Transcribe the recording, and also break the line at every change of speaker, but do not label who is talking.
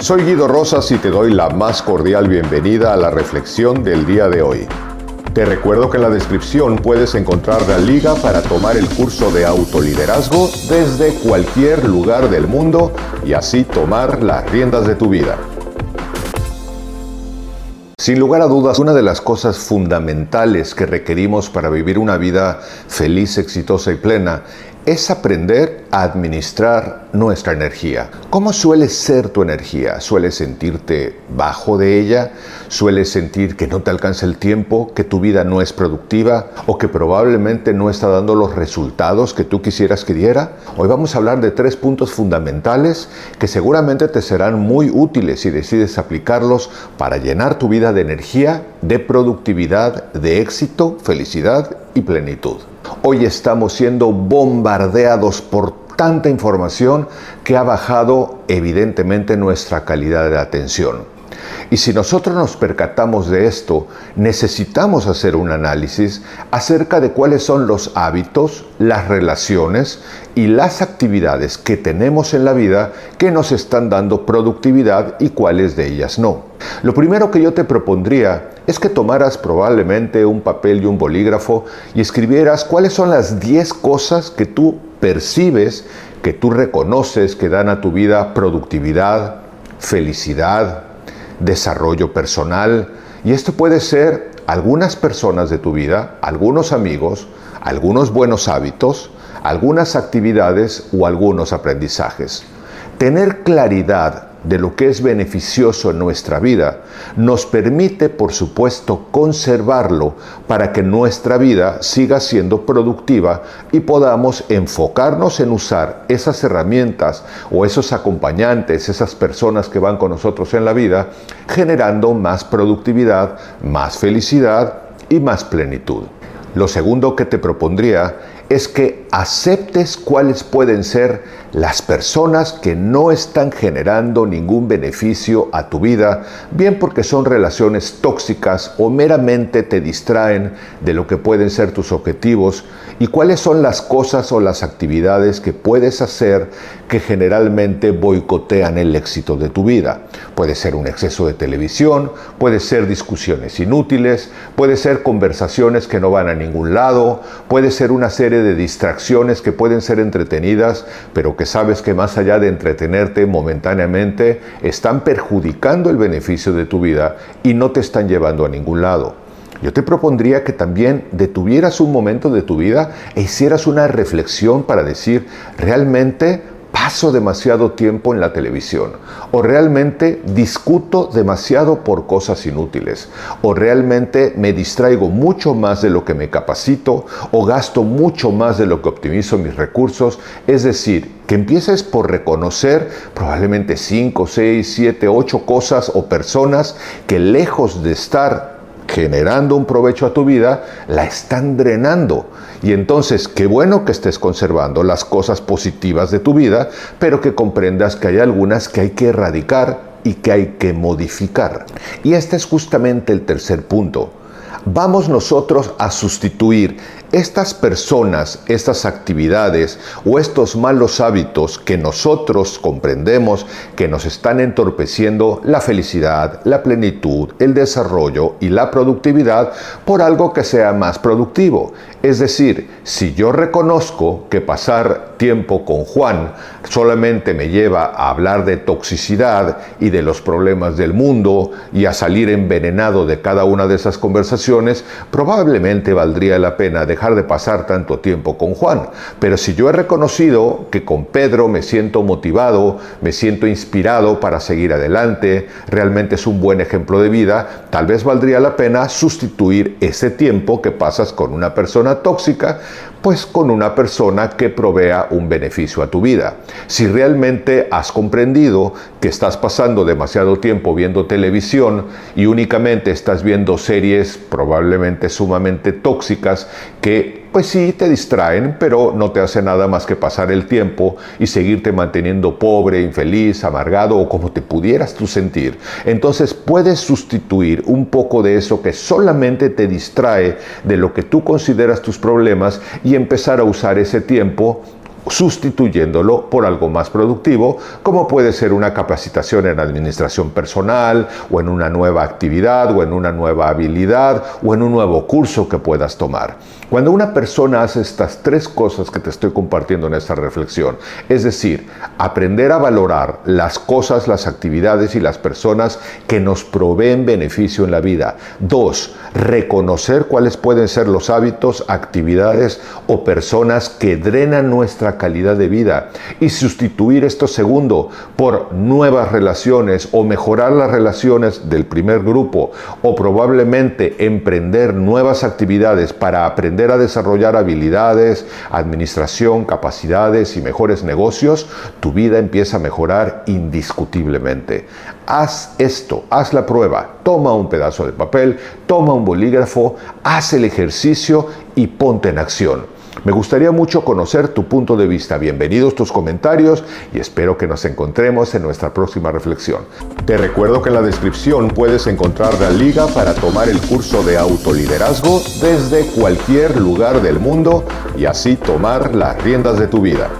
Soy Guido Rosas y te doy la más cordial bienvenida a la reflexión del día de hoy. Te recuerdo que en la descripción puedes encontrar la liga para tomar el curso de autoliderazgo desde cualquier lugar del mundo y así tomar las riendas de tu vida. Sin lugar a dudas, una de las cosas fundamentales que requerimos para vivir una vida feliz, exitosa y plena es aprender a administrar nuestra energía. ¿Cómo suele ser tu energía? ¿Sueles sentirte bajo de ella? ¿Sueles sentir que no te alcanza el tiempo, que tu vida no es productiva o que probablemente no está dando los resultados que tú quisieras que diera? Hoy vamos a hablar de tres puntos fundamentales que seguramente te serán muy útiles si decides aplicarlos para llenar tu vida de energía, de productividad, de éxito, felicidad y plenitud. Hoy estamos siendo bombardeados por tanta información que ha bajado evidentemente nuestra calidad de atención. Y si nosotros nos percatamos de esto, necesitamos hacer un análisis acerca de cuáles son los hábitos, las relaciones y las actividades que tenemos en la vida que nos están dando productividad y cuáles de ellas no. Lo primero que yo te propondría es que tomaras probablemente un papel y un bolígrafo y escribieras cuáles son las 10 cosas que tú percibes, que tú reconoces que dan a tu vida productividad, felicidad, desarrollo personal. Y esto puede ser algunas personas de tu vida, algunos amigos, algunos buenos hábitos, algunas actividades o algunos aprendizajes. Tener claridad de lo que es beneficioso en nuestra vida, nos permite, por supuesto, conservarlo para que nuestra vida siga siendo productiva y podamos enfocarnos en usar esas herramientas o esos acompañantes, esas personas que van con nosotros en la vida, generando más productividad, más felicidad y más plenitud. Lo segundo que te propondría es que aceptes cuáles pueden ser las personas que no están generando ningún beneficio a tu vida, bien porque son relaciones tóxicas o meramente te distraen de lo que pueden ser tus objetivos, y cuáles son las cosas o las actividades que puedes hacer que generalmente boicotean el éxito de tu vida. Puede ser un exceso de televisión, puede ser discusiones inútiles, puede ser conversaciones que no van a ningún lado, puede ser una serie de distracciones que pueden ser entretenidas, pero que sabes que más allá de entretenerte momentáneamente, están perjudicando el beneficio de tu vida y no te están llevando a ningún lado. Yo te propondría que también detuvieras un momento de tu vida e hicieras una reflexión para decir, realmente paso demasiado tiempo en la televisión, o realmente discuto demasiado por cosas inútiles, o realmente me distraigo mucho más de lo que me capacito, o gasto mucho más de lo que optimizo mis recursos, es decir, que empieces por reconocer probablemente 5, 6, 7, 8 cosas o personas que lejos de estar generando un provecho a tu vida, la están drenando. Y entonces, qué bueno que estés conservando las cosas positivas de tu vida, pero que comprendas que hay algunas que hay que erradicar y que hay que modificar. Y este es justamente el tercer punto. Vamos nosotros a sustituir estas personas, estas actividades o estos malos hábitos que nosotros comprendemos que nos están entorpeciendo la felicidad, la plenitud, el desarrollo y la productividad por algo que sea más productivo. Es decir, si yo reconozco que pasar tiempo con Juan solamente me lleva a hablar de toxicidad y de los problemas del mundo y a salir envenenado de cada una de esas conversaciones, probablemente valdría la pena de dejar de pasar tanto tiempo con Juan. Pero si yo he reconocido que con Pedro me siento motivado, me siento inspirado para seguir adelante, realmente es un buen ejemplo de vida, tal vez valdría la pena sustituir ese tiempo que pasas con una persona tóxica pues con una persona que provea un beneficio a tu vida. Si realmente has comprendido que estás pasando demasiado tiempo viendo televisión y únicamente estás viendo series probablemente sumamente tóxicas que pues sí, te distraen, pero no te hace nada más que pasar el tiempo y seguirte manteniendo pobre, infeliz, amargado o como te pudieras tú sentir. Entonces puedes sustituir un poco de eso que solamente te distrae de lo que tú consideras tus problemas y empezar a usar ese tiempo sustituyéndolo por algo más productivo, como puede ser una capacitación en administración personal, o en una nueva actividad, o en una nueva habilidad, o en un nuevo curso que puedas tomar. Cuando una persona hace estas tres cosas que te estoy compartiendo en esta reflexión, es decir, aprender a valorar las cosas, las actividades y las personas que nos proveen beneficio en la vida. Dos, reconocer cuáles pueden ser los hábitos, actividades o personas que drenan calidad de vida y sustituir esto segundo por nuevas relaciones o mejorar las relaciones del primer grupo o probablemente emprender nuevas actividades para aprender a desarrollar habilidades, administración, capacidades y mejores negocios, tu vida empieza a mejorar indiscutiblemente. Haz esto, haz la prueba, toma un pedazo de papel, toma un bolígrafo, haz el ejercicio y ponte en acción. Me gustaría mucho conocer tu punto de vista. Bienvenidos tus comentarios y espero que nos encontremos en nuestra próxima reflexión. Te recuerdo que en la descripción puedes encontrar la liga para tomar el curso de autoliderazgo desde cualquier lugar del mundo y así tomar las riendas de tu vida.